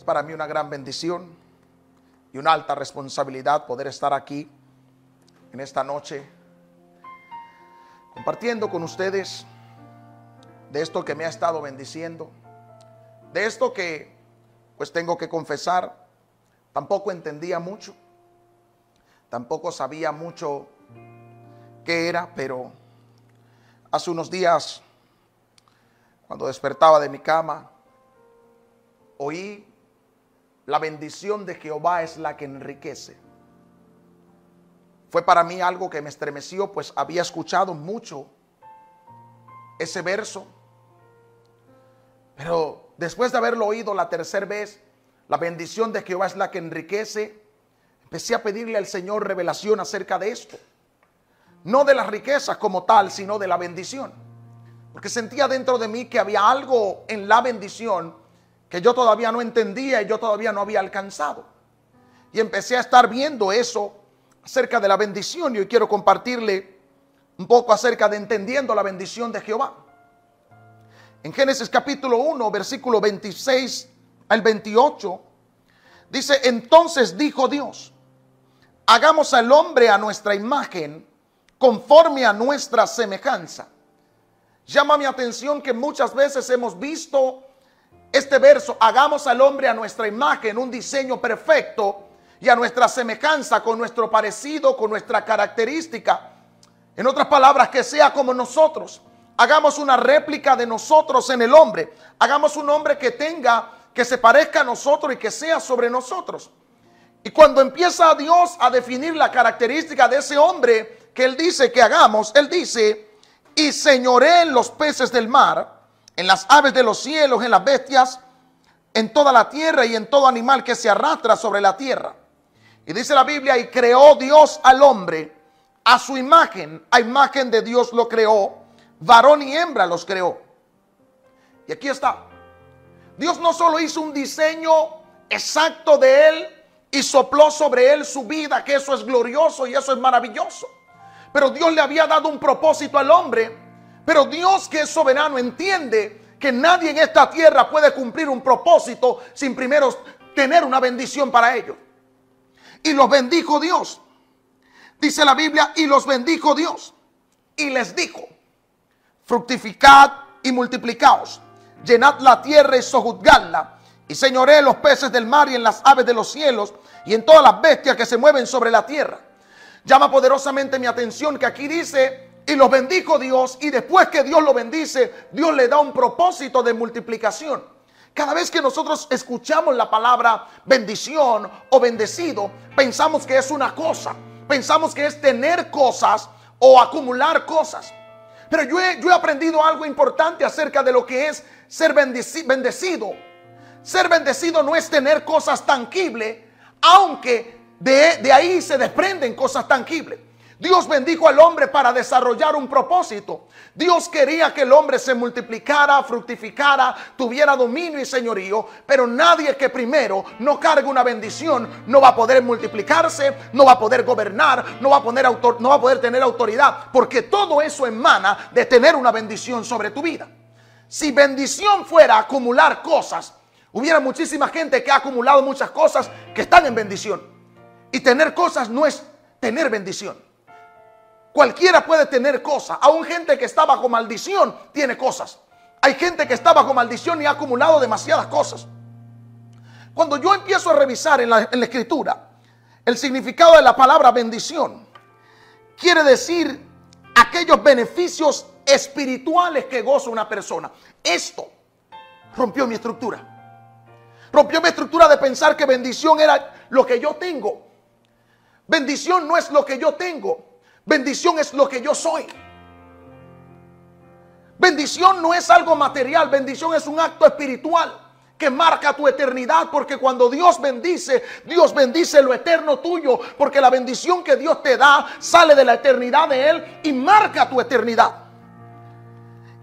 Es para mí una gran bendición y una alta responsabilidad poder estar aquí en esta noche compartiendo con ustedes de esto que me ha estado bendiciendo, de esto que pues tengo que confesar, tampoco entendía mucho, tampoco sabía mucho qué era, pero hace unos días, cuando despertaba de mi cama, oí la bendición de Jehová es la que enriquece. Fue para mí algo que me estremeció, pues había escuchado mucho ese verso. Pero después de haberlo oído la tercera vez, la bendición de Jehová es la que enriquece, empecé a pedirle al Señor revelación acerca de esto. No de las riquezas como tal, sino de la bendición. Porque sentía dentro de mí que había algo en la bendición que yo todavía no entendía y yo todavía no había alcanzado. Y empecé a estar viendo eso acerca de la bendición y hoy quiero compartirle un poco acerca de entendiendo la bendición de Jehová. En Génesis capítulo 1, versículo 26 al 28, dice, entonces dijo Dios, hagamos al hombre a nuestra imagen, conforme a nuestra semejanza. Llama mi atención que muchas veces hemos visto este verso, hagamos al hombre a nuestra imagen, un diseño perfecto y a nuestra semejanza, con nuestro parecido, con nuestra característica. En otras palabras, que sea como nosotros. Hagamos una réplica de nosotros en el hombre. Hagamos un hombre que tenga, que se parezca a nosotros y que sea sobre nosotros. Y cuando empieza Dios a definir la característica de ese hombre que Él dice que hagamos, Él dice, y señoré en los peces del mar en las aves de los cielos, en las bestias, en toda la tierra y en todo animal que se arrastra sobre la tierra. Y dice la Biblia, y creó Dios al hombre a su imagen, a imagen de Dios lo creó, varón y hembra los creó. Y aquí está. Dios no solo hizo un diseño exacto de él y sopló sobre él su vida, que eso es glorioso y eso es maravilloso. Pero Dios le había dado un propósito al hombre pero Dios que es soberano entiende que nadie en esta tierra puede cumplir un propósito sin primero tener una bendición para ellos. Y los bendijo Dios. Dice la Biblia, y los bendijo Dios. Y les dijo, fructificad y multiplicaos, llenad la tierra y sojuzgadla, y señoré los peces del mar y en las aves de los cielos, y en todas las bestias que se mueven sobre la tierra. Llama poderosamente mi atención que aquí dice, y los bendijo Dios y después que Dios lo bendice, Dios le da un propósito de multiplicación. Cada vez que nosotros escuchamos la palabra bendición o bendecido, pensamos que es una cosa, pensamos que es tener cosas o acumular cosas. Pero yo he, yo he aprendido algo importante acerca de lo que es ser bendecido. Ser bendecido no es tener cosas tangibles, aunque de, de ahí se desprenden cosas tangibles. Dios bendijo al hombre para desarrollar un propósito. Dios quería que el hombre se multiplicara, fructificara, tuviera dominio y señorío, pero nadie que primero no cargue una bendición no va a poder multiplicarse, no va a poder gobernar, no va a, poner autor, no va a poder tener autoridad, porque todo eso emana de tener una bendición sobre tu vida. Si bendición fuera acumular cosas, hubiera muchísima gente que ha acumulado muchas cosas que están en bendición. Y tener cosas no es tener bendición. Cualquiera puede tener cosas. Aún gente que está bajo maldición tiene cosas. Hay gente que está bajo maldición y ha acumulado demasiadas cosas. Cuando yo empiezo a revisar en la, escritura el significado de la palabra bendición, quiere decir aquellos beneficios espirituales que goza una persona. Esto rompió mi estructura. Rompió mi estructura de pensar que bendición era lo que yo tengo. Bendición no es lo que yo tengo. Bendición es lo que yo soy. Bendición no es algo material, bendición es un acto espiritual que marca tu eternidad, porque cuando Dios bendice, Dios bendice lo eterno tuyo, porque la bendición que Dios te da sale de la eternidad de Él y marca tu eternidad.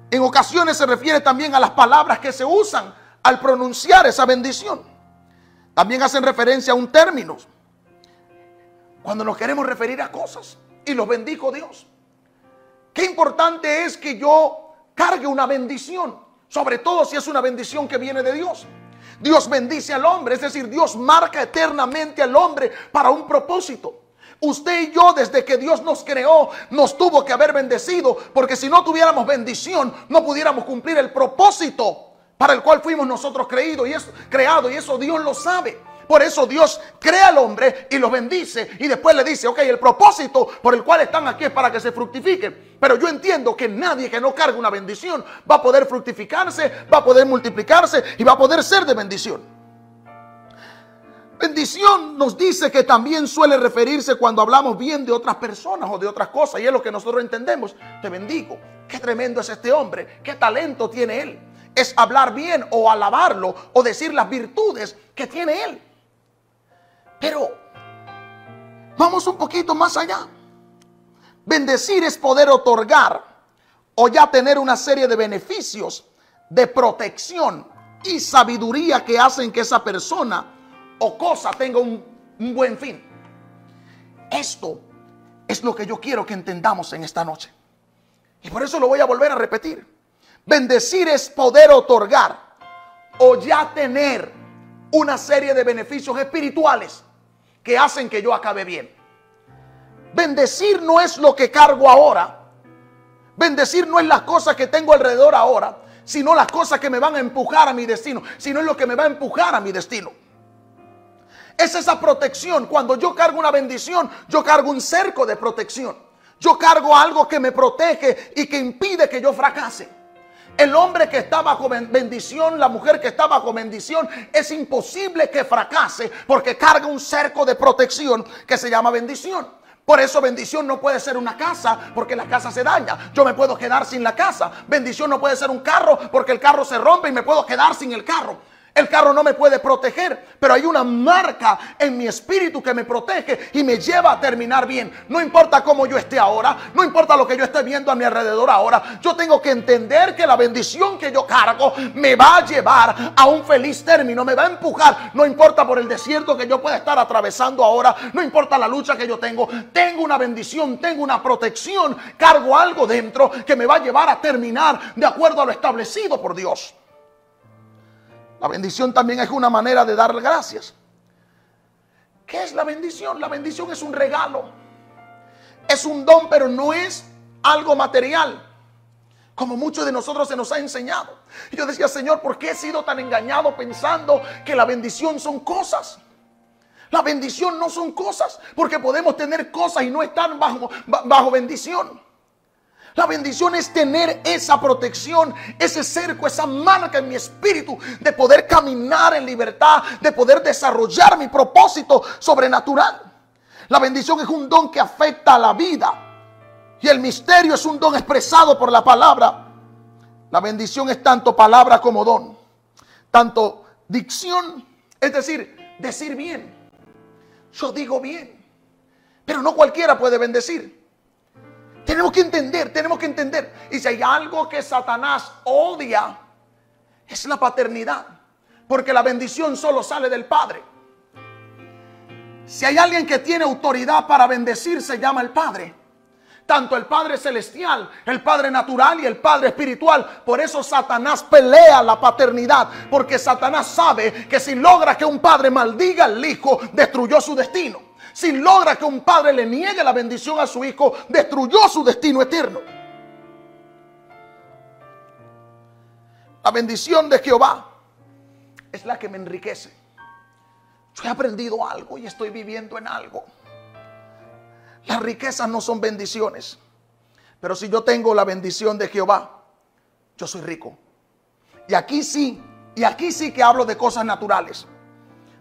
En ocasiones se refiere también a las palabras que se usan al pronunciar esa bendición. También hacen referencia a un término. Cuando nos queremos referir a cosas y los bendijo Dios. Qué importante es que yo cargue una bendición, sobre todo si es una bendición que viene de Dios. Dios bendice al hombre, es decir, Dios marca eternamente al hombre para un propósito. Usted y yo, desde que Dios nos creó, nos tuvo que haber bendecido, porque si no tuviéramos bendición, no pudiéramos cumplir el propósito para el cual fuimos nosotros creídos y eso, creado, y eso Dios lo sabe. Por eso Dios crea al hombre y lo bendice y después le dice, ok, el propósito por el cual están aquí es para que se fructifiquen. Pero yo entiendo que nadie que no cargue una bendición va a poder fructificarse, va a poder multiplicarse y va a poder ser de bendición. Bendición nos dice que también suele referirse cuando hablamos bien de otras personas o de otras cosas. Y es lo que nosotros entendemos. Te bendigo. Qué tremendo es este hombre. Qué talento tiene él. Es hablar bien o alabarlo o decir las virtudes que tiene él. Pero vamos un poquito más allá. Bendecir es poder otorgar o ya tener una serie de beneficios de protección y sabiduría que hacen que esa persona o cosa tenga un, buen fin. Esto es lo que yo quiero que entendamos en esta noche. Y por eso lo voy a volver a repetir. Bendecir es poder otorgar o ya tener una serie de beneficios espirituales que hacen que yo acabe bien. Bendecir no es lo que cargo ahora. Bendecir no es las cosas que tengo alrededor ahora, sino las cosas que me van a empujar a mi destino, sino es lo que me va a empujar a mi destino. Es esa protección. Cuando yo cargo una bendición, yo cargo un cerco de protección. Yo cargo algo que me protege y que impide que yo fracase. El hombre que está bajo bendición, la mujer que está bajo bendición, es imposible que fracase porque carga un cerco de protección que se llama bendición. Por eso bendición no puede ser una casa porque la casa se daña. Yo me puedo quedar sin la casa. Bendición no puede ser un carro porque el carro se rompe y me puedo quedar sin el carro. El carro no me puede proteger, pero hay una marca en mi espíritu que me protege y me lleva a terminar bien. No importa cómo yo esté ahora, no importa lo que yo esté viendo a mi alrededor ahora, yo tengo que entender que la bendición que yo cargo me va a llevar a un feliz término, me va a empujar. No importa por el desierto que yo pueda estar atravesando ahora, no importa la lucha que yo tengo, tengo una bendición, tengo una protección, cargo algo dentro que me va a llevar a terminar de acuerdo a lo establecido por Dios. La bendición también es una manera de dar gracias. ¿Qué es la bendición? La bendición es un regalo. Es un don, pero no es algo material. Como muchos de nosotros se nos ha enseñado. Yo decía, Señor, ¿por qué he sido tan engañado pensando que la bendición son cosas? La bendición no son cosas, porque podemos tener cosas y no estar bajo bendición. La bendición es tener esa protección, ese cerco, esa marca en mi espíritu de poder caminar en libertad, de poder desarrollar mi propósito sobrenatural. La bendición es un don que afecta a la vida y el misterio es un don expresado por la palabra. La bendición es tanto palabra como don, tanto dicción, es decir, decir bien. Yo digo bien, pero no cualquiera puede bendecir. Tenemos que entender, tenemos que entender. Y si hay algo que Satanás odia, es la paternidad. Porque la bendición solo sale del Padre. Si hay alguien que tiene autoridad para bendecir, se llama el Padre. Tanto el Padre celestial, el Padre natural y el Padre espiritual. Por eso Satanás pelea la paternidad. Porque Satanás sabe que si logra que un padre maldiga al hijo, destruyó su destino si logra que un padre le niegue la bendición a su hijo, destruyó su destino eterno. La bendición de Jehová es la que me enriquece. Yo he aprendido algo y estoy viviendo en algo. Las riquezas no son bendiciones. Pero si yo tengo la bendición de Jehová, yo soy rico. Y aquí sí, y aquí sí que hablo de cosas naturales.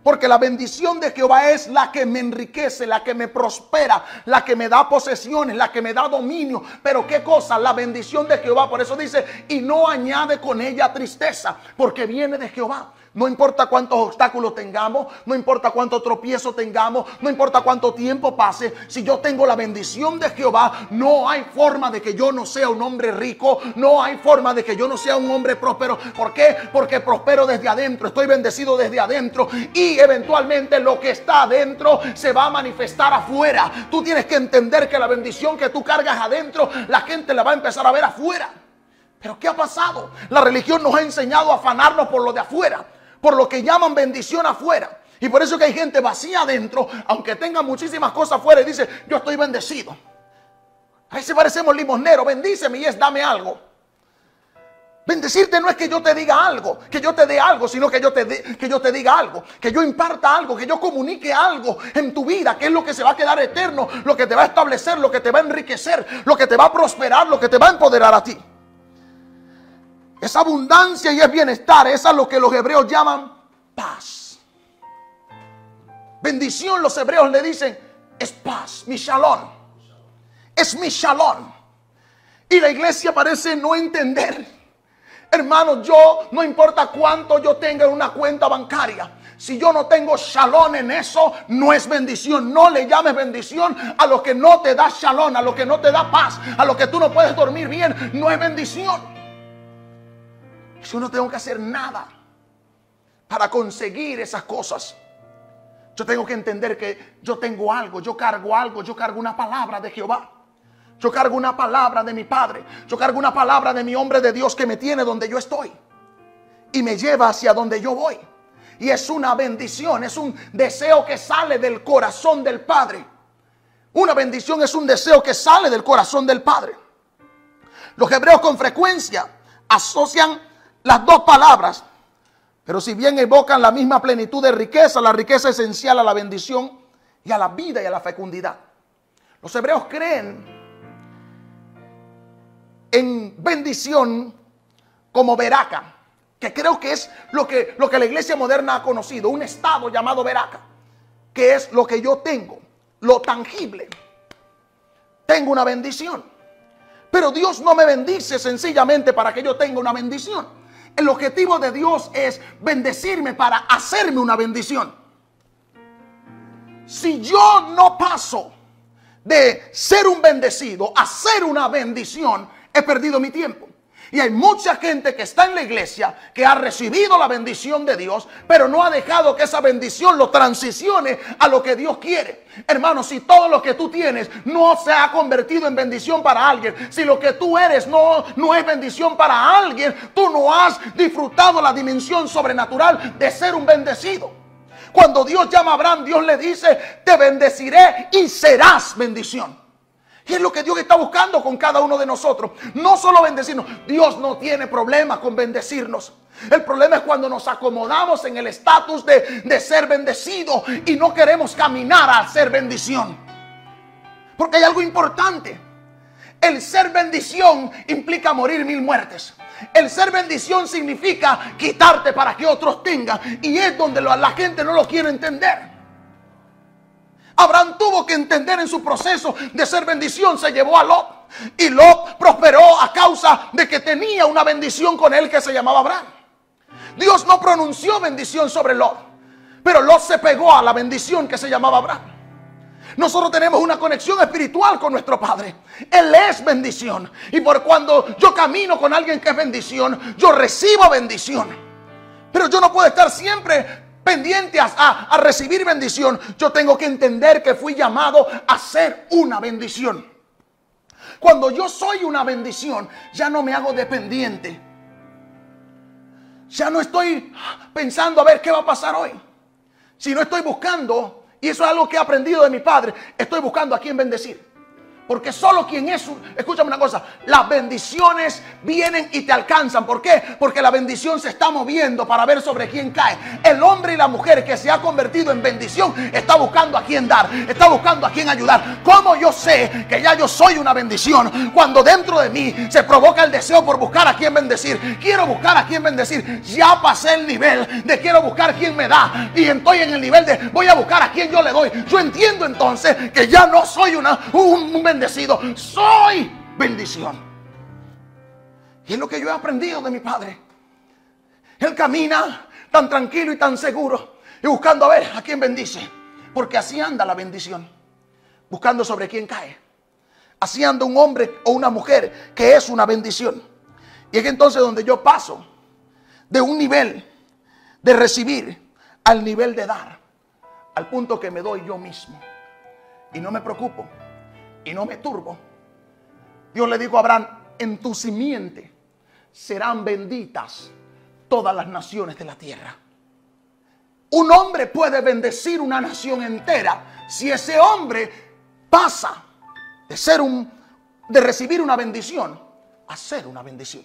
Porque la bendición de Jehová es la que me enriquece, la que me prospera, la que me da posesiones, la que me da dominio. Pero qué cosa, la bendición de Jehová. Por eso dice, y no añade con ella tristeza, porque viene de Jehová. No importa cuántos obstáculos tengamos, no importa cuánto tropiezo tengamos, no importa cuánto tiempo pase, si yo tengo la bendición de Jehová, no hay forma de que yo no sea un hombre rico, no hay forma de que yo no sea un hombre próspero. ¿Por qué? Porque prospero desde adentro, estoy bendecido desde adentro y eventualmente lo que está adentro se va a manifestar afuera. Tú tienes que entender que la bendición que tú cargas adentro, la gente la va a empezar a ver afuera. Pero ¿qué ha pasado? La religión nos ha enseñado a afanarnos por lo de afuera. Por lo que llaman bendición afuera. Y por eso que hay gente vacía adentro, aunque tenga muchísimas cosas afuera y dice, yo estoy bendecido. A veces parecemos limosneros, bendíceme y es dame algo. Bendecirte no es que yo te diga algo, que yo te dé algo, sino que yo te, que yo te diga algo, que yo imparta algo, que yo comunique algo en tu vida, que es lo que se va a quedar eterno, lo que te va a establecer, lo que te va a enriquecer, lo que te va a prosperar, lo que te va a empoderar a ti. Esa abundancia y es bienestar, esa es lo que los hebreos llaman paz. Bendición los hebreos le dicen, es paz, mi shalom. Es mi shalom. Y la iglesia parece no entender Hermano, yo no importa cuánto yo tenga en una cuenta bancaria. Si yo no tengo shalom en eso, no es bendición. No le llames bendición a lo que no te da shalom, a lo que no te da paz, a lo que tú no puedes dormir bien. No es bendición. Yo no tengo que hacer nada para conseguir esas cosas. Yo tengo que entender que yo tengo algo, yo cargo algo, yo cargo una palabra de Jehová. Yo cargo una palabra de mi Padre. Yo cargo una palabra de mi hombre de Dios que me tiene donde yo estoy. Y me lleva hacia donde yo voy. Y es una bendición, es un deseo que sale del corazón del Padre. Una bendición es un deseo que sale del corazón del Padre. Los hebreos con frecuencia asocian las dos palabras, pero si bien evocan la misma plenitud de riqueza, la riqueza esencial a la bendición y a la vida y a la fecundidad. Los hebreos creen en bendición como veraca, que creo que es lo que, lo que la iglesia moderna ha conocido, un estado llamado veraca, que es lo que yo tengo, lo tangible. Tengo una bendición. Pero Dios no me bendice sencillamente para que yo tenga una bendición. El objetivo de Dios es bendecirme para hacerme una bendición. Si yo no paso de ser un bendecido a ser una bendición, he perdido mi tiempo. Y hay mucha gente que está en la iglesia que ha recibido la bendición de Dios, pero no ha dejado que esa bendición lo transicione a lo que Dios quiere. Hermano, si todo lo que tú tienes no se ha convertido en bendición para alguien, si lo que tú eres no, no es bendición para alguien, tú no has disfrutado la dimensión sobrenatural de ser un bendecido. Cuando Dios llama a Abraham, Dios le dice, te bendeciré y serás bendición. Y es lo que Dios está buscando con cada uno de nosotros. No solo bendecirnos. Dios no tiene problema con bendecirnos. El problema es cuando nos acomodamos en el estatus de, de ser bendecido y no queremos caminar a ser bendición. Porque hay algo importante. El ser bendición implica morir mil muertes. El ser bendición significa quitarte para que otros tengan. Y es donde la gente no lo quiere entender. Abraham tuvo que entender en su proceso de ser bendición, se llevó a Lot. Y Lot prosperó a causa de que tenía una bendición con él que se llamaba Abraham. Dios no pronunció bendición sobre Lot, pero Lot se pegó a la bendición que se llamaba Abraham. Nosotros tenemos una conexión espiritual con nuestro Padre. Él es bendición. Y por cuando yo camino con alguien que es bendición, yo recibo bendición. Pero yo no puedo estar siempre pendiente a, recibir bendición, yo tengo que entender que fui llamado a ser una bendición. Cuando yo soy una bendición, ya no me hago dependiente. Ya no estoy pensando a ver qué va a pasar hoy. Si no estoy buscando, y eso es algo que he aprendido de mi padre, estoy buscando a quién bendecir. Porque solo quien es, escúchame una cosa, las bendiciones vienen y te alcanzan. ¿Por qué? Porque la bendición se está moviendo para ver sobre quién cae. El hombre y la mujer que se ha convertido en bendición está buscando a quién dar, está buscando a quién ayudar. ¿Cómo yo sé que ya yo soy una bendición? Cuando dentro de mí se provoca el deseo por buscar a quién bendecir. Quiero buscar a quién bendecir. Ya pasé el nivel de quiero buscar a quién me da. Y estoy en el nivel de voy a buscar a quién yo le doy. Yo entiendo entonces que ya no soy una, un, un bendecido, soy bendición. Y es lo que yo he aprendido de mi padre. Él camina tan tranquilo y tan seguro y buscando a ver a quién bendice. Porque así anda la bendición. Buscando sobre quién cae. Así anda un hombre o una mujer que es una bendición. Y es entonces donde yo paso de un nivel de recibir al nivel de dar. Al punto que me doy yo mismo. Y no me preocupo y no me turbo. Dios le dijo a Abraham, en tu simiente serán benditas todas las naciones de la tierra. Un hombre puede bendecir una nación entera si ese hombre pasa de ser un de recibir una bendición a ser una bendición.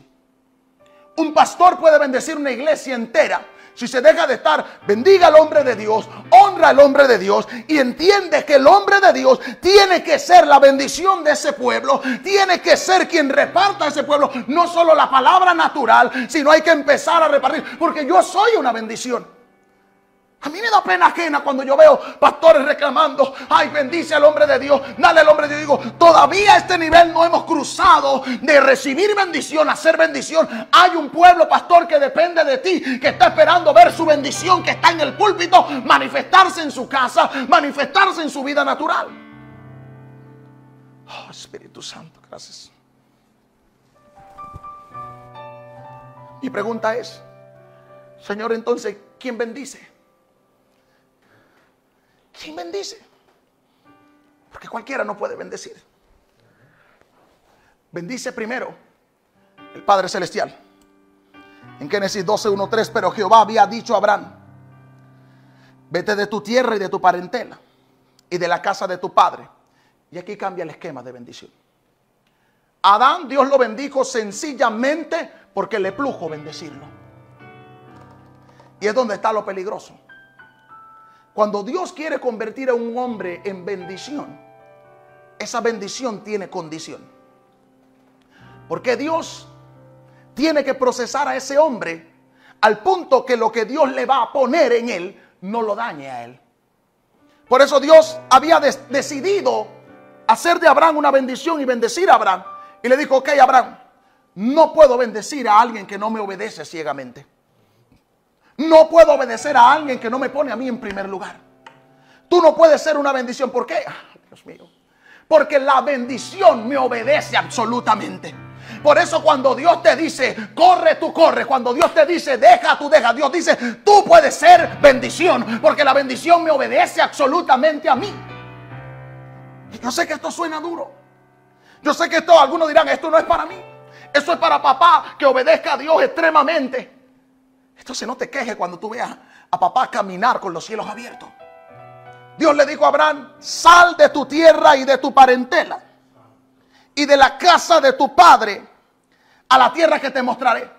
Un pastor puede bendecir una iglesia entera si se deja de estar, bendiga al hombre de Dios, honra al hombre de Dios y entiende que el hombre de Dios tiene que ser la bendición de ese pueblo, tiene que ser quien reparta a ese pueblo, no solo la palabra natural, sino hay que empezar a repartir, porque yo soy una bendición. A mí me da pena ajena cuando yo veo pastores reclamando, ay, bendice al hombre de Dios, dale al hombre de Dios. Digo, todavía a este nivel no hemos cruzado de recibir bendición a ser bendición. Hay un pueblo, pastor, que depende de ti, que está esperando ver su bendición, que está en el púlpito, manifestarse en su casa, manifestarse en su vida natural. Oh, Espíritu Santo, gracias. Mi pregunta es, Señor, entonces, ¿quién bendice? ¿Quién bendice? Porque cualquiera no puede bendecir. Bendice primero el Padre Celestial. En Génesis 12, 1, 3, pero Jehová había dicho a Abraham, vete de tu tierra y de tu parentela y de la casa de tu padre. Y aquí cambia el esquema de bendición. Adán, Dios lo bendijo sencillamente porque le plujo bendecirlo. Y es donde está lo peligroso. Cuando Dios quiere convertir a un hombre en bendición, esa bendición tiene condición. Porque Dios tiene que procesar a ese hombre al punto que lo que Dios le va a poner en él no lo dañe a él. Por eso Dios había decidido hacer de Abraham una bendición y bendecir a Abraham. Y le dijo, ok Abraham, no puedo bendecir a alguien que no me obedece ciegamente. No puedo obedecer a alguien que no me pone a mí en primer lugar. Tú no puedes ser una bendición. ¿Por qué? Ah, Dios mío. Porque la bendición me obedece absolutamente. Por eso cuando Dios te dice, corre, tú corre. Cuando Dios te dice, deja, tú deja. Dios dice, tú puedes ser bendición. Porque la bendición me obedece absolutamente a mí. Yo sé que esto suena duro. Yo sé que esto, algunos dirán, esto no es para mí. Eso es para papá que obedezca a Dios extremadamente. Entonces no te quejes cuando tú veas a papá caminar con los cielos abiertos. Dios le dijo a Abraham, sal de tu tierra y de tu parentela y de la casa de tu padre a la tierra que te mostraré.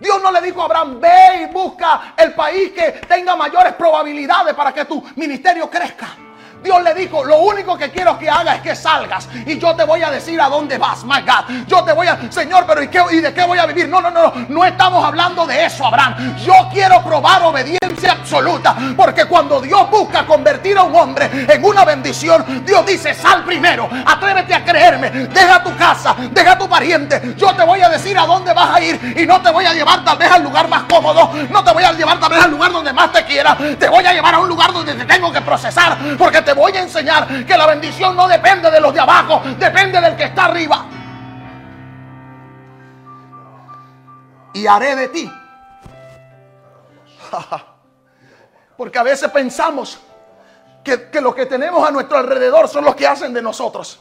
Dios no le dijo a Abraham, ve y busca el país que tenga mayores probabilidades para que tu ministerio crezca. Dios le dijo, lo único que quiero que hagas es que salgas y yo te voy a decir a dónde vas, my God. Yo te voy a, Señor, pero ¿y, qué, ¿y de qué voy a vivir? No, no, no, no estamos hablando de eso, Abraham. Yo quiero probar obediencia absoluta, porque cuando Dios busca convertir a un hombre en una bendición, Dios dice, sal primero, atrévete a creerme, deja tu casa, deja tu pariente. Yo te voy a decir a dónde vas a ir y no te voy a llevar tal vez al lugar más cómodo, no te voy a llevar tal vez al lugar donde más te quiera, te voy a llevar a un lugar donde te tengo que procesar, porque te te voy a enseñar que la bendición no depende de los de abajo, depende del que está arriba. Y haré de ti. Porque a veces pensamos que, que lo que tenemos a nuestro alrededor son los que hacen de nosotros.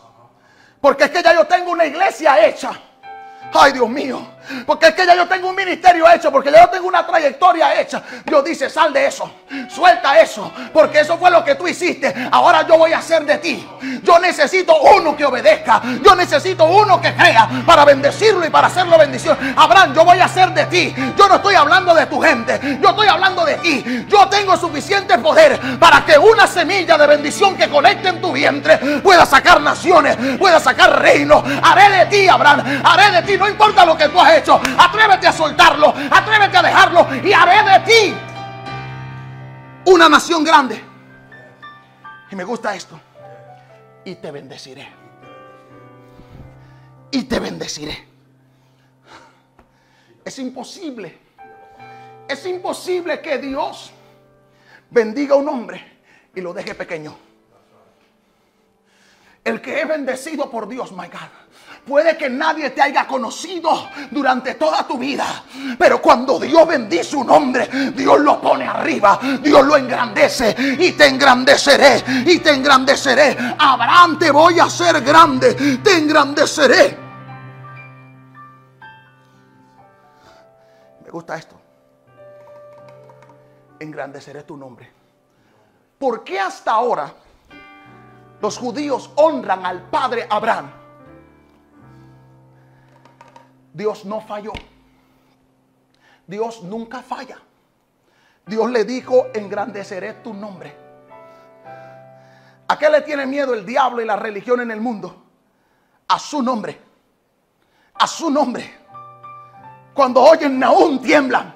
Porque es que ya yo tengo una iglesia hecha. Ay, Dios mío. Porque es que ya yo tengo un ministerio hecho, porque ya yo tengo una trayectoria hecha. Dios dice, sal de eso, suelta eso, porque eso fue lo que tú hiciste. Ahora yo voy a hacer de ti. Yo necesito uno que obedezca. Yo necesito uno que crea para bendecirlo y para hacerlo bendición. Abraham, yo voy a hacer de ti. Yo no estoy hablando de tu gente, yo estoy hablando de ti. Yo tengo suficiente poder para que una semilla de bendición que conecte en tu vientre pueda sacar naciones, pueda sacar reinos. Haré de ti, Abraham, haré de ti, no importa lo que tú has Atrévete a soltarlo, atrévete a dejarlo y haré de ti una nación grande. Y me gusta esto. Y te bendeciré. Y te bendeciré. Es imposible. Es imposible que Dios bendiga a un hombre y lo deje pequeño. El que es bendecido por Dios, my God Puede que nadie te haya conocido durante toda tu vida. Pero cuando Dios bendice un hombre, Dios lo pone arriba. Dios lo engrandece. Y te engrandeceré. Y te engrandeceré. Abraham, te voy a hacer grande. Te engrandeceré. Me gusta esto. engrandeceré tu nombre. ¿Por qué hasta ahora los judíos honran al padre Abraham? Dios no falló. Dios nunca falla. Dios le dijo, engrandeceré tu nombre. ¿A qué le tiene miedo el diablo y la religión en el mundo? A su nombre. A su nombre. Cuando oyen Naúm tiemblan.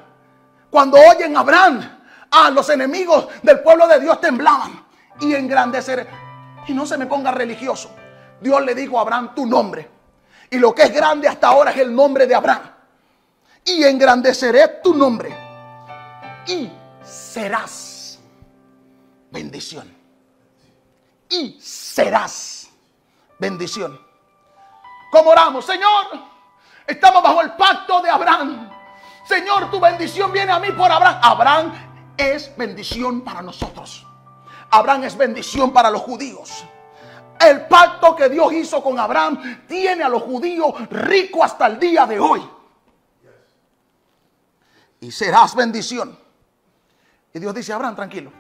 Cuando oyen Abraham, a los enemigos del pueblo de Dios temblaban. Y engrandeceré. Y no se me ponga religioso. Dios le dijo a Abraham tu nombre. Y lo que es grande hasta ahora es el nombre de Abraham. Y engrandeceré tu nombre. Y serás bendición. Y serás bendición. ¿Cómo oramos? Señor, estamos bajo el pacto de Abraham. Señor, tu bendición viene a mí por Abraham. Abraham es bendición para nosotros. Abraham es bendición para los judíos. El pacto que Dios hizo con Abraham tiene a los judíos ricos hasta el día de hoy. Y serás bendición. Y Dios dice, Abraham, tranquilo.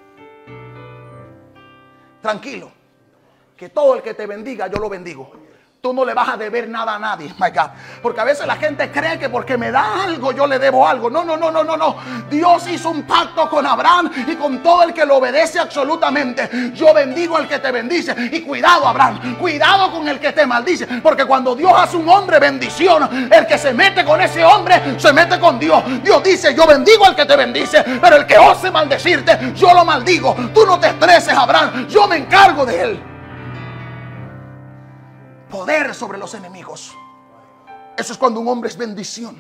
Tranquilo. Que todo el que te bendiga, yo lo bendigo tú no le vas a deber nada a nadie, my God. Porque a veces la gente cree que porque me da algo yo le debo algo. No, no, no, no, no, no. Dios hizo un pacto con Abraham y con todo el que lo obedece absolutamente. Yo bendigo al que te bendice. Y cuidado, Abraham, cuidado con el que te maldice. Porque cuando Dios hace un hombre bendición, el que se mete con ese hombre se mete con Dios. Dios dice, yo bendigo al que te bendice, pero el que ose maldecirte, yo lo maldigo. Tú no te estreses, Abraham. Yo me encargo de él poder sobre los enemigos. Eso es cuando un hombre es bendición.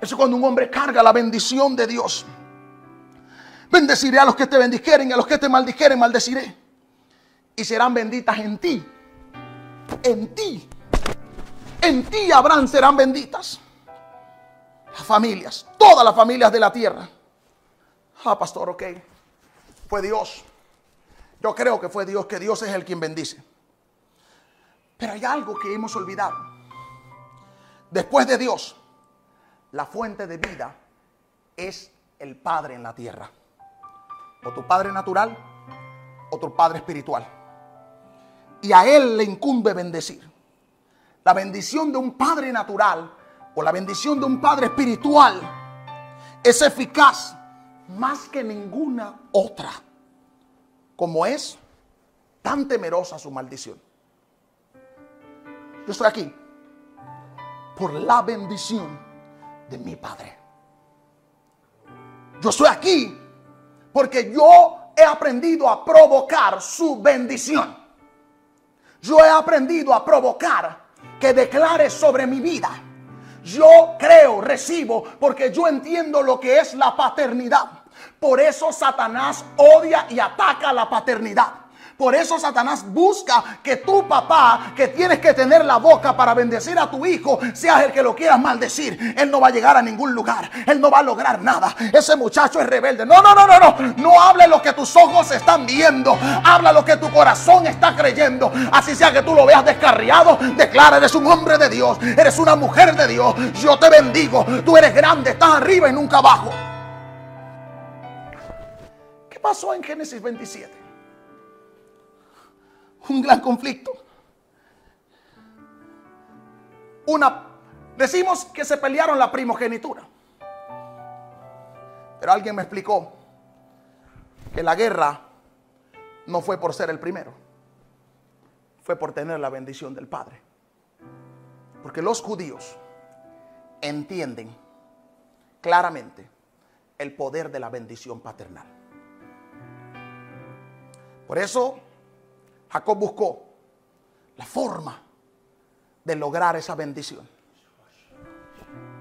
Eso es cuando un hombre carga la bendición de Dios. Bendeciré a los que te bendijeren y a los que te maldijeren, maldeciré. Y serán benditas en ti. En ti. En ti, Abraham, serán benditas. Las familias, todas las familias de la tierra. Ah, pastor, ok. Fue Dios. Yo creo que fue Dios, que Dios es el quien bendice. Pero hay algo que hemos olvidado. Después de Dios, la fuente de vida es el Padre en la tierra. O tu Padre natural o tu Padre espiritual. Y a Él le incumbe bendecir. La bendición de un Padre natural o la bendición de un Padre espiritual es eficaz más que ninguna otra. Como es tan temerosa su maldición. Yo estoy aquí por la bendición de mi Padre. Yo estoy aquí porque yo he aprendido a provocar su bendición. Yo he aprendido a provocar que declare sobre mi vida. Yo creo, recibo, porque yo entiendo lo que es la paternidad. Por eso Satanás odia y ataca la paternidad. Por eso Satanás busca que tu papá, que tienes que tener la boca para bendecir a tu hijo, seas el que lo quieras maldecir. Él no va a llegar a ningún lugar. Él no va a lograr nada. Ese muchacho es rebelde. No, no, no, no, no. No hable lo que tus ojos están viendo. Habla lo que tu corazón está creyendo. Así sea que tú lo veas descarriado. Declara, eres un hombre de Dios. Eres una mujer de Dios. Yo te bendigo. Tú eres grande. Estás arriba y nunca abajo. ¿Qué pasó en Génesis 27? un gran conflicto. Una, decimos que se pelearon la primogenitura. Pero alguien me explicó que la guerra no fue por ser el primero, fue por tener la bendición del Padre. Porque los judíos entienden claramente el poder de la bendición paternal. Por eso Jacob buscó la forma de lograr esa bendición.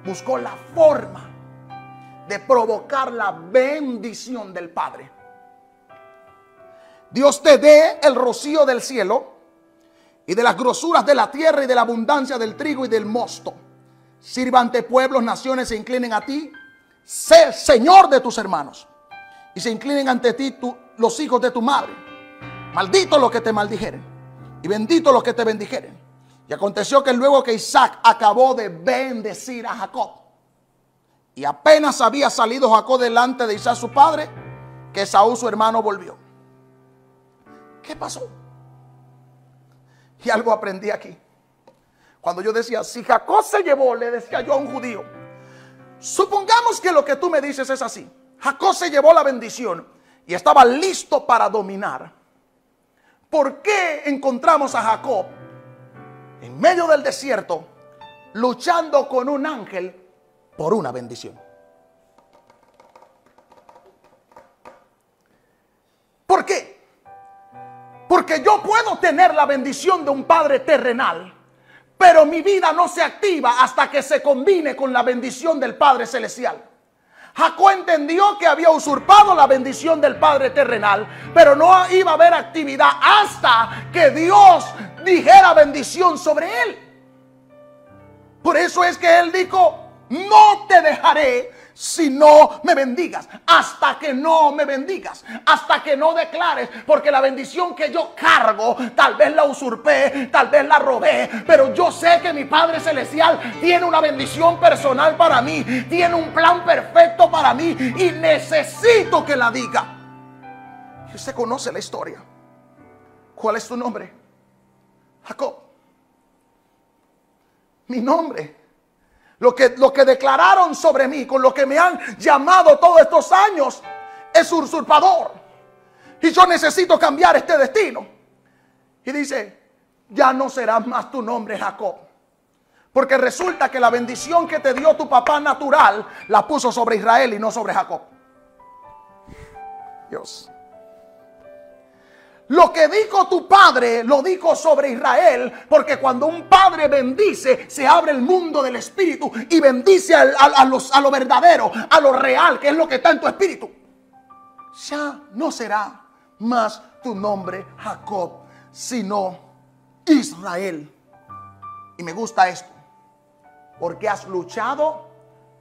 Buscó la forma de provocar la bendición del Padre. Dios te dé el rocío del cielo y de las grosuras de la tierra y de la abundancia del trigo y del mosto. Sirva ante pueblos, naciones, se inclinen a ti. Sé Señor de tus hermanos. Y se inclinen ante ti los hijos de tu madre Maldito los que te maldijeren y bendito los que te bendijeren. Y aconteció que luego que Isaac acabó de bendecir a Jacob y apenas había salido Jacob delante de Isaac su padre, que Saúl su hermano volvió. ¿Qué pasó? Y algo aprendí aquí. Cuando yo decía, si Jacob se llevó, le decía yo a un judío, supongamos que lo que tú me dices es así. Jacob se llevó la bendición y estaba listo para dominar. ¿Por qué encontramos a Jacob en medio del desierto luchando con un ángel por una bendición? ¿Por qué? Porque yo puedo tener la bendición de un padre terrenal, pero mi vida no se activa hasta que se combine con la bendición del Padre Celestial. Jacob entendió que había usurpado la bendición del Padre terrenal, pero no iba a haber actividad hasta que Dios dijera bendición sobre él. Por eso es que él dijo, no te dejaré si no me bendigas, hasta que no me bendigas, hasta que no declares, porque la bendición que yo cargo, tal vez la usurpé, tal vez la robé, pero yo sé que mi Padre Celestial tiene una bendición personal para mí, tiene un plan perfecto para mí y necesito que la diga. Y usted conoce la historia. ¿Cuál es tu nombre? Jacob. Mi nombre lo que, lo que declararon sobre mí, con lo que me han llamado todos estos años, es usurpador. Y yo necesito cambiar este destino. Y dice, ya no será más tu nombre Jacob. Porque resulta que la bendición que te dio tu papá natural la puso sobre Israel y no sobre Jacob. Dios. Lo que dijo tu padre lo dijo sobre Israel, porque cuando un padre bendice, se abre el mundo del espíritu y bendice a, los, a lo verdadero, a lo real, que es lo que está en tu espíritu. Ya no será más tu nombre Jacob, sino Israel. Y me gusta esto, porque has luchado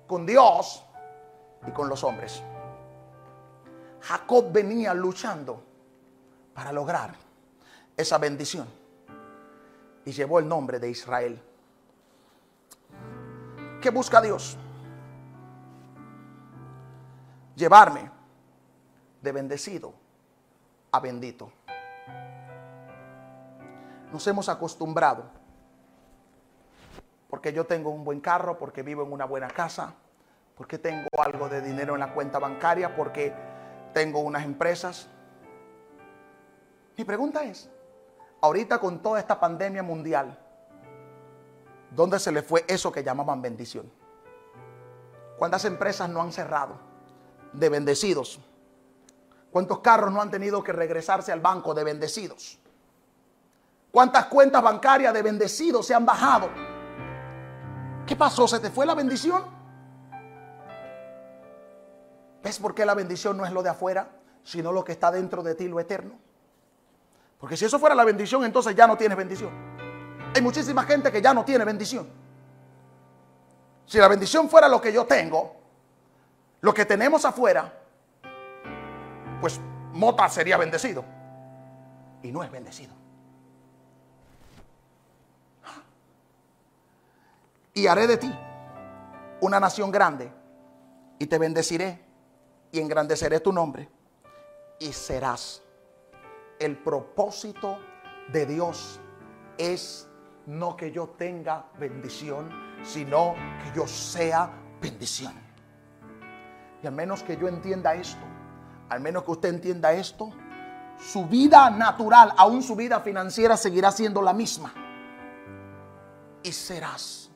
con Dios y con los hombres. Jacob venía luchando para lograr esa bendición. Y llevó el nombre de Israel. ¿Qué busca Dios? Llevarme de bendecido a bendito. Nos hemos acostumbrado, porque yo tengo un buen carro, porque vivo en una buena casa, porque tengo algo de dinero en la cuenta bancaria, porque tengo unas empresas, mi pregunta es, ahorita con toda esta pandemia mundial, ¿dónde se le fue eso que llamaban bendición? ¿Cuántas empresas no han cerrado de bendecidos? ¿Cuántos carros no han tenido que regresarse al banco de bendecidos? ¿Cuántas cuentas bancarias de bendecidos se han bajado? ¿Qué pasó? ¿Se te fue la bendición? ¿Ves por qué la bendición no es lo de afuera, sino lo que está dentro de ti, lo eterno? Porque si eso fuera la bendición, entonces ya no tienes bendición. Hay muchísima gente que ya no tiene bendición. Si la bendición fuera lo que yo tengo, lo que tenemos afuera, pues Mota sería bendecido. Y no es bendecido. Y haré de ti una nación grande y te bendeciré y engrandeceré tu nombre y serás el propósito de Dios es no que yo tenga bendición, sino que yo sea bendición. Y al menos que yo entienda esto, al menos que usted entienda esto, su vida natural, aún su vida financiera, seguirá siendo la misma. Y serás.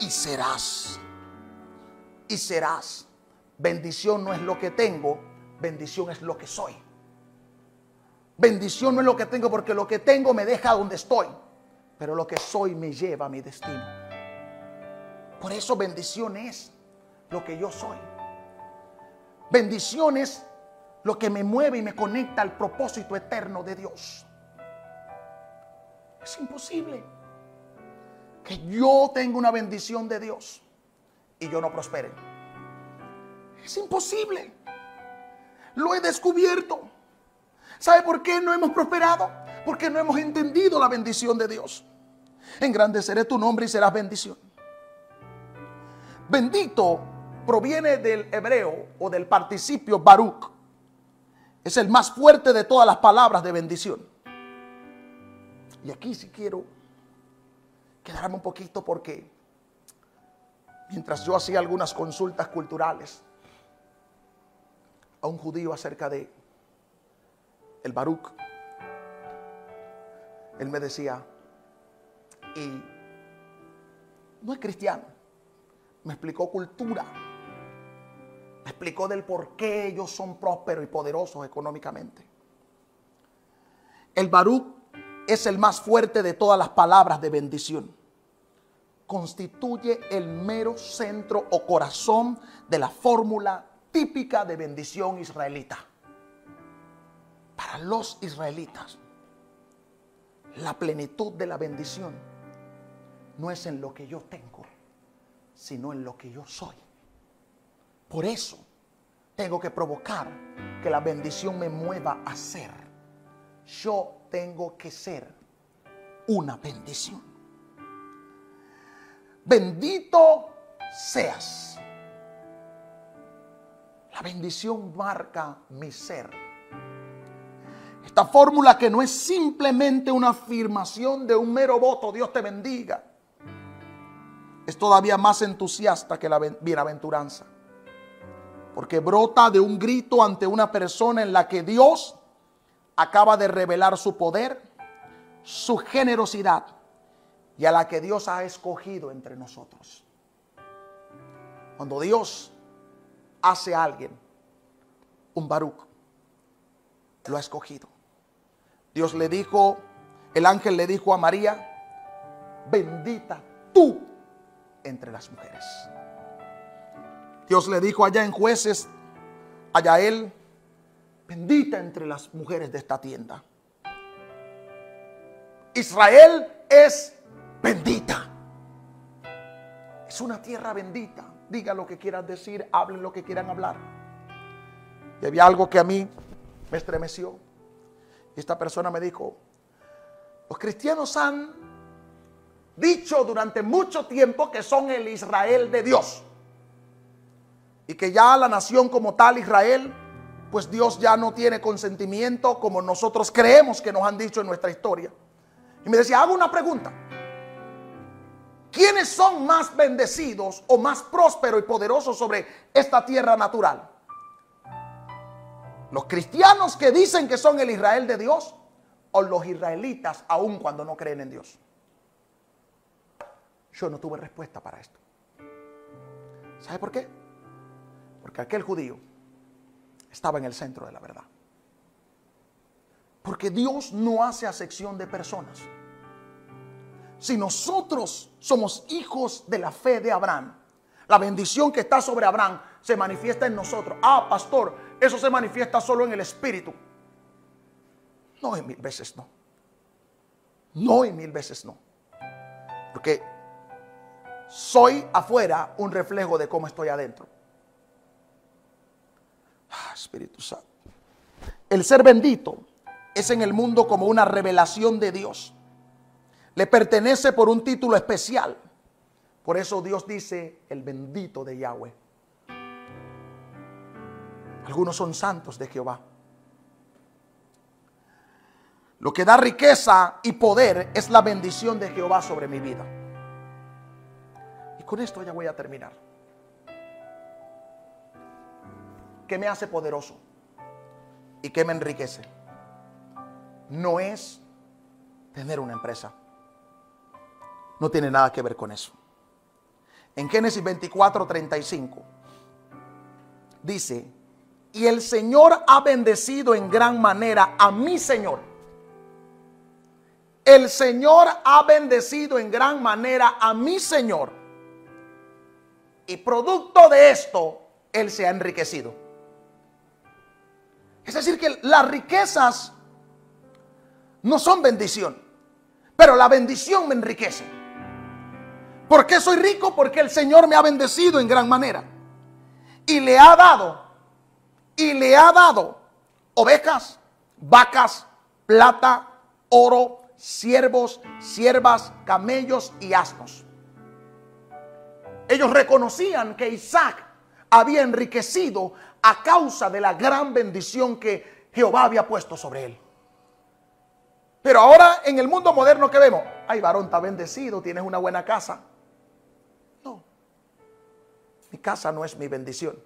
Y serás. Y serás. Bendición no es lo que tengo, bendición es lo que soy. Bendición no es lo que tengo porque lo que tengo me deja donde estoy. Pero lo que soy me lleva a mi destino. Por eso bendición es lo que yo soy. Bendición es lo que me mueve y me conecta al propósito eterno de Dios. Es imposible que yo tenga una bendición de Dios y yo no prospere. Es imposible. Lo he descubierto. ¿Sabe por qué no hemos prosperado? Porque no hemos entendido la bendición de Dios. Engrandeceré tu nombre y serás bendición. Bendito proviene del hebreo o del participio Baruch, es el más fuerte de todas las palabras de bendición. Y aquí sí quiero quedarme un poquito porque mientras yo hacía algunas consultas culturales a un judío acerca de el Baruch, él me decía, y no es cristiano, me explicó cultura, me explicó del por qué ellos son prósperos y poderosos económicamente. El Baruch es el más fuerte de todas las palabras de bendición. Constituye el mero centro o corazón de la fórmula típica de bendición israelita. Para los israelitas, la plenitud de la bendición no es en lo que yo tengo, sino en lo que yo soy. Por eso tengo que provocar que la bendición me mueva a ser. Yo tengo que ser una bendición. Bendito seas. La bendición marca mi ser. Esta fórmula que no es simplemente una afirmación de un mero voto, Dios te bendiga, es todavía más entusiasta que la bienaventuranza. Porque brota de un grito ante una persona en la que Dios acaba de revelar su poder, su generosidad y a la que Dios ha escogido entre nosotros. Cuando Dios hace a alguien un Baruch, lo ha escogido. Dios le dijo, el ángel le dijo a María, bendita tú entre las mujeres. Dios le dijo allá en jueces, allá él, bendita entre las mujeres de esta tienda. Israel es bendita. Es una tierra bendita. Diga lo que quieran decir, hablen lo que quieran hablar. Y había algo que a mí me estremeció. Y esta persona me dijo, los cristianos han dicho durante mucho tiempo que son el Israel de Dios. Y que ya la nación como tal, Israel, pues Dios ya no tiene consentimiento como nosotros creemos que nos han dicho en nuestra historia. Y me decía, hago una pregunta. ¿Quiénes son más bendecidos o más prósperos y poderosos sobre esta tierra natural? ¿Los cristianos que dicen que son el Israel de Dios o los israelitas aun cuando no creen en Dios? Yo no tuve respuesta para esto. ¿Sabe por qué? Porque aquel judío estaba en el centro de la verdad. Porque Dios no hace acepción de personas. Si nosotros somos hijos de la fe de Abraham, la bendición que está sobre Abraham se manifiesta en nosotros. Ah, pastor, eso se manifiesta solo en el espíritu. No, y mil veces no. No, y mil veces no. Porque soy afuera un reflejo de cómo estoy adentro. Espíritu Santo. El ser bendito es en el mundo como una revelación de Dios. Le pertenece por un título especial. Por eso Dios dice el bendito de Yahweh. Algunos son santos de Jehová. Lo que da riqueza y poder es la bendición de Jehová sobre mi vida. Y con esto ya voy a terminar. ¿Qué me hace poderoso? ¿Y qué me enriquece? No es tener una empresa. No tiene nada que ver con eso. En Génesis 24, 35 dice, y el Señor ha bendecido en gran manera a mi Señor. El Señor ha bendecido en gran manera a mi Señor. Y producto de esto, Él se ha enriquecido. Es decir, que las riquezas no son bendición, pero la bendición me enriquece. ¿Por qué soy rico? Porque el Señor me ha bendecido en gran manera. Y le ha dado, y le ha dado ovejas, vacas, plata, oro, siervos, siervas, camellos y asnos. Ellos reconocían que Isaac había enriquecido a causa de la gran bendición que Jehová había puesto sobre él. Pero ahora en el mundo moderno que vemos, ay varón, está bendecido, tienes una buena casa. No, mi casa no es mi bendición.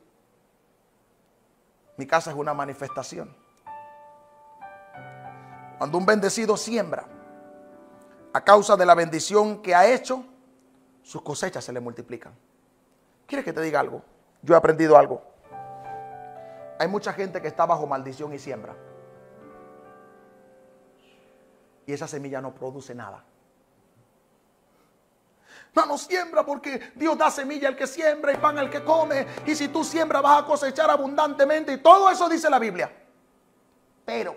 Mi casa es una manifestación. Cuando un bendecido siembra, a causa de la bendición que ha hecho, sus cosechas se le multiplican. ¿Quieres que te diga algo? Yo he aprendido algo. Hay mucha gente que está bajo maldición y siembra. Y esa semilla no produce nada. No, no siembra porque Dios da semilla al que siembra y pan al que come. Y si tú siembras vas a cosechar abundantemente. Y todo eso dice la Biblia. Pero,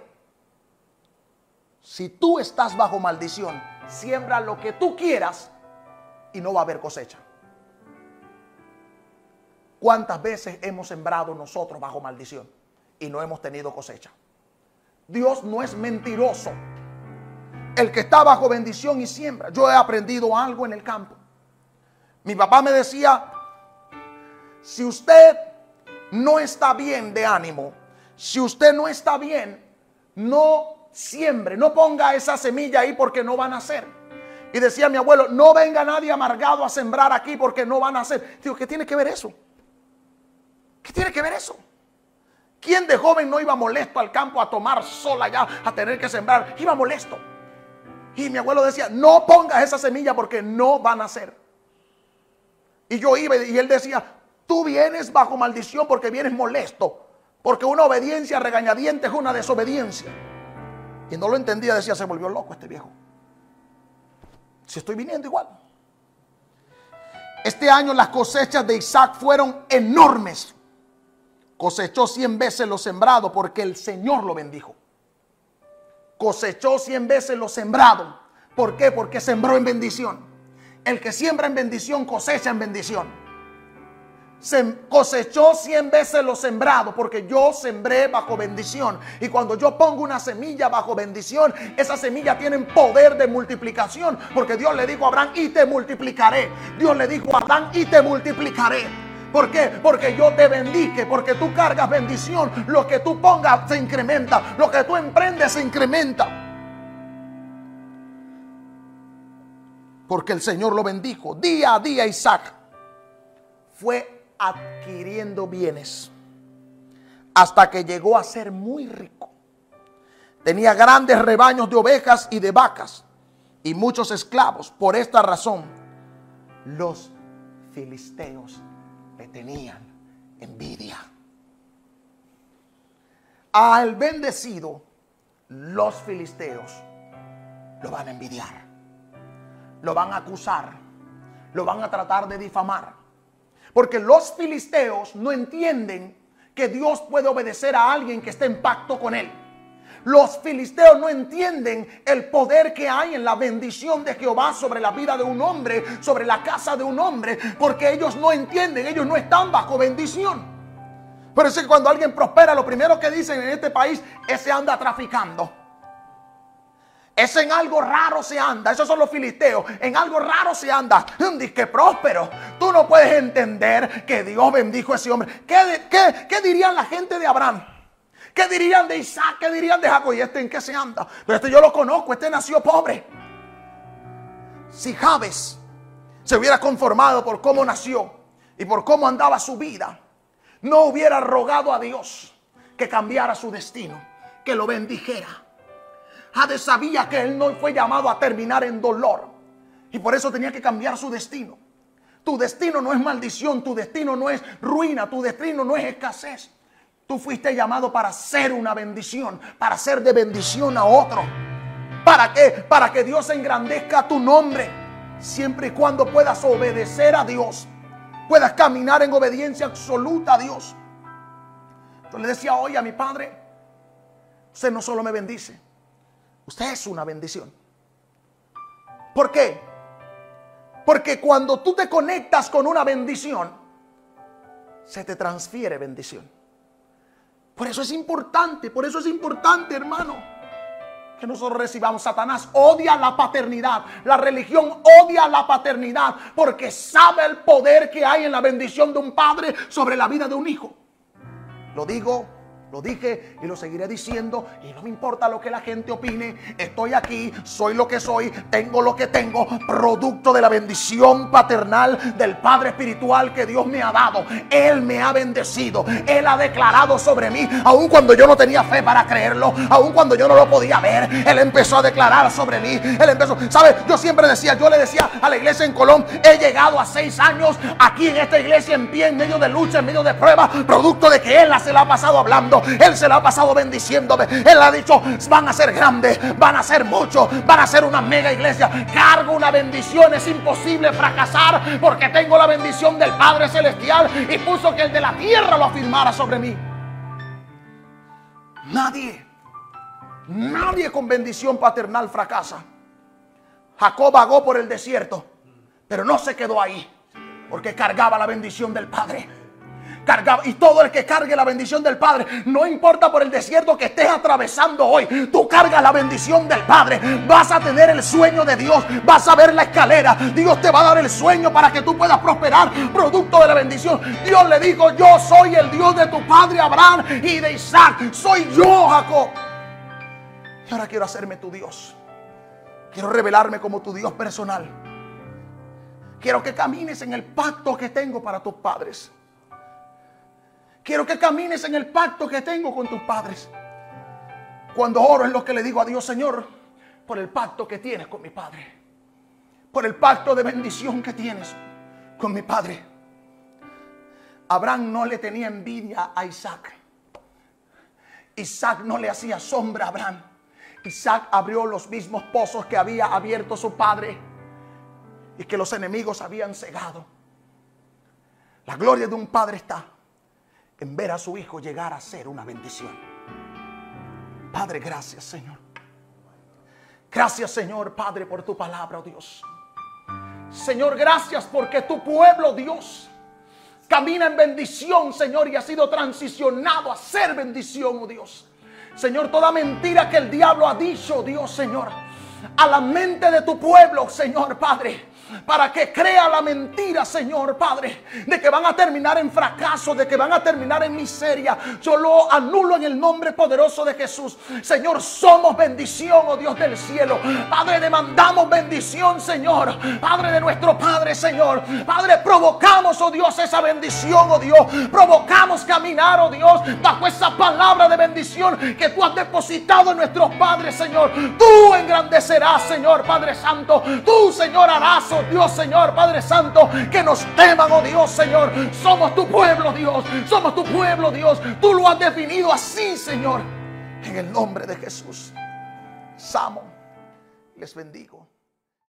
si tú estás bajo maldición, siembra lo que tú quieras y no va a haber cosecha. ¿Cuántas veces hemos sembrado nosotros bajo maldición y no hemos tenido cosecha? Dios no es mentiroso. El que está bajo bendición y siembra. Yo he aprendido algo en el campo. Mi papá me decía, si usted no está bien de ánimo, si usted no está bien, no siembre, no ponga esa semilla ahí porque no van a nacer. Y decía mi abuelo, no venga nadie amargado a sembrar aquí porque no van a nacer. Digo, ¿qué tiene que ver eso? ¿Qué tiene que ver eso? ¿Quién de joven no iba molesto al campo a tomar sol allá, a tener que sembrar? Iba molesto. Y mi abuelo decía, no pongas esa semilla porque no van a nacer. Y yo iba y él decía, tú vienes bajo maldición porque vienes molesto. Porque una obediencia regañadiente es una desobediencia. Y no lo entendía, decía, se volvió loco este viejo. Si estoy viniendo igual. Este año las cosechas de Isaac fueron enormes. Cosechó cien veces lo sembrado porque el Señor lo bendijo. Cosechó cien veces lo sembrado. ¿Por qué? Porque sembró en bendición. El que siembra en bendición cosecha en bendición. Se cosechó cien veces lo sembrado porque yo sembré bajo bendición. Y cuando yo pongo una semilla bajo bendición, esa semilla tiene poder de multiplicación. Porque Dios le dijo a Abraham, y te multiplicaré. Dios le dijo a Abraham, y te multiplicaré. ¿Por qué? Porque yo te bendique, porque tú cargas bendición. Lo que tú pongas se incrementa, lo que tú emprendes se incrementa. Porque el Señor lo bendijo. Día a día Isaac fue adquiriendo bienes hasta que llegó a ser muy rico. Tenía grandes rebaños de ovejas y de vacas y muchos esclavos. Por esta razón, los filisteos le tenían envidia. Al bendecido, los filisteos lo van a envidiar lo van a acusar, lo van a tratar de difamar. Porque los filisteos no entienden que Dios puede obedecer a alguien que esté en pacto con él. Los filisteos no entienden el poder que hay en la bendición de Jehová sobre la vida de un hombre, sobre la casa de un hombre, porque ellos no entienden, ellos no están bajo bendición. Pero es que cuando alguien prospera, lo primero que dicen en este país es se anda traficando. Es en algo raro se anda. Esos son los filisteos. En algo raro se anda. Dice próspero. Tú no puedes entender que Dios bendijo a ese hombre. ¿Qué, qué, dirían la gente de Abraham? ¿Qué dirían de Isaac? ¿Qué dirían de Jacob? ¿Y este en qué se anda? Pero este yo lo conozco. Este nació pobre. Si Javes se hubiera conformado por cómo nació y por cómo andaba su vida, no hubiera rogado a Dios que cambiara su destino, que lo bendijera Jade sabía que él no fue llamado a terminar en dolor. Y por eso tenía que cambiar su destino. Tu destino no es maldición, tu destino no es ruina, tu destino no es escasez. Tú fuiste llamado para ser una bendición, para ser de bendición a otro. ¿Para qué? Para que Dios engrandezca tu nombre. Siempre y cuando puedas obedecer a Dios. Puedas caminar en obediencia absoluta a Dios. Yo le decía hoy a mi padre, usted no solo me bendice, Usted es una bendición. ¿Por qué? Porque cuando tú te conectas con una bendición, se te transfiere bendición. Por eso es importante, por eso es importante, hermano, que nosotros recibamos. Satanás odia la paternidad. La religión odia la paternidad porque sabe el poder que hay en la bendición de un padre sobre la vida de un hijo. Lo digo Lo dije y lo seguiré diciendo y no me importa lo que la gente opine. Estoy aquí, soy lo que soy, tengo lo que tengo, producto de la bendición paternal del Padre Espiritual que Dios me ha dado. Él me ha bendecido, Él ha declarado sobre mí, aun cuando yo no tenía fe para creerlo, aun cuando yo no lo podía ver, Él empezó a declarar sobre mí. Él empezó, ¿sabe? Yo siempre decía, yo le decía a la iglesia en Colón, he llegado a seis años aquí en esta iglesia en pie, en medio de lucha, en medio de prueba, producto de que Él se la ha pasado hablando él se la ha pasado bendiciéndome. Él ha dicho, van a ser grandes, van a ser muchos, van a ser una mega iglesia. Cargo una bendición, es imposible fracasar porque tengo la bendición del Padre Celestial y puso que el de la tierra lo afirmara sobre mí. Nadie, nadie con bendición paternal fracasa. Jacob vagó por el desierto, pero no se quedó ahí porque cargaba la bendición del Padre Y todo el que cargue la bendición del Padre, no importa por el desierto que estés atravesando hoy, tú cargas la bendición del Padre. Vas a tener el sueño de Dios, vas a ver la escalera. Dios te va a dar el sueño para que tú puedas prosperar, producto de la bendición. Dios le dijo, yo soy el Dios de tu padre Abraham y de Isaac. Soy yo, Jacob. Y ahora quiero hacerme tu Dios. Quiero revelarme como tu Dios personal. Quiero que camines en el pacto que tengo para tus padres. Quiero que camines en el pacto que tengo con tus padres. Cuando oro es lo que le digo a Dios, Señor, por el pacto que tienes con mi Padre. Por el pacto de bendición que tienes con mi Padre. Abraham no le tenía envidia a Isaac. Isaac no le hacía sombra a Abraham. Isaac abrió los mismos pozos que había abierto su padre y que los enemigos habían cegado. La gloria de un padre está en ver a su hijo llegar a ser una bendición. Padre, gracias Señor. Gracias Señor, Padre, por tu palabra, oh Dios. Señor, gracias porque tu pueblo, Dios, camina en bendición, Señor, y ha sido transicionado a ser bendición, oh Dios. Señor, toda mentira que el diablo ha dicho, Dios, Señor, a la mente de tu pueblo, Señor, Padre para que crea la mentira, Señor Padre, de que van a terminar en fracaso, de que van a terminar en miseria. Yo lo anulo en el nombre poderoso de Jesús. Señor, somos bendición, oh Dios del cielo. Padre, demandamos bendición, Señor. Padre de nuestro Padre, Señor. Padre, provocamos, oh Dios, esa bendición, oh Dios. Provocamos caminar, oh Dios, bajo esa palabra de bendición que tú has depositado en nuestros padres, Señor. Tú engrandecerás, Señor Padre Santo. Tú, Señor, harás, oh Dios, Señor, Padre Santo, que nos teman, oh Dios, Señor. Somos tu pueblo, Dios. Somos tu pueblo, Dios. Tú lo has definido así, Señor. En el nombre de Jesús. Samo, les bendigo.